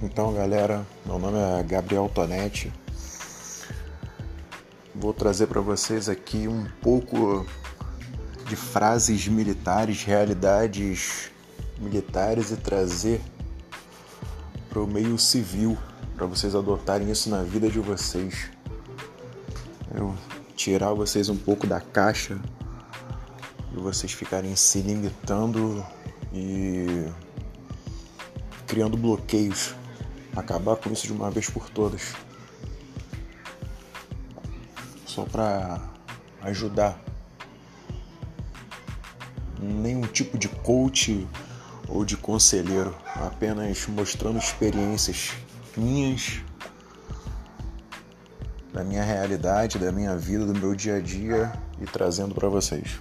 Então, galera, meu nome é Gabriel Tonetti. Vou trazer para vocês aqui um pouco de frases militares, realidades militares e trazer para o meio civil, para vocês adotarem isso na vida de vocês. Eu tirar vocês um pouco da caixa e vocês ficarem se limitando e criando bloqueios. Acabar com isso de uma vez por todas. Só para ajudar. Nenhum tipo de coach ou de conselheiro, apenas mostrando experiências minhas, da minha realidade, da minha vida, do meu dia a dia e trazendo para vocês.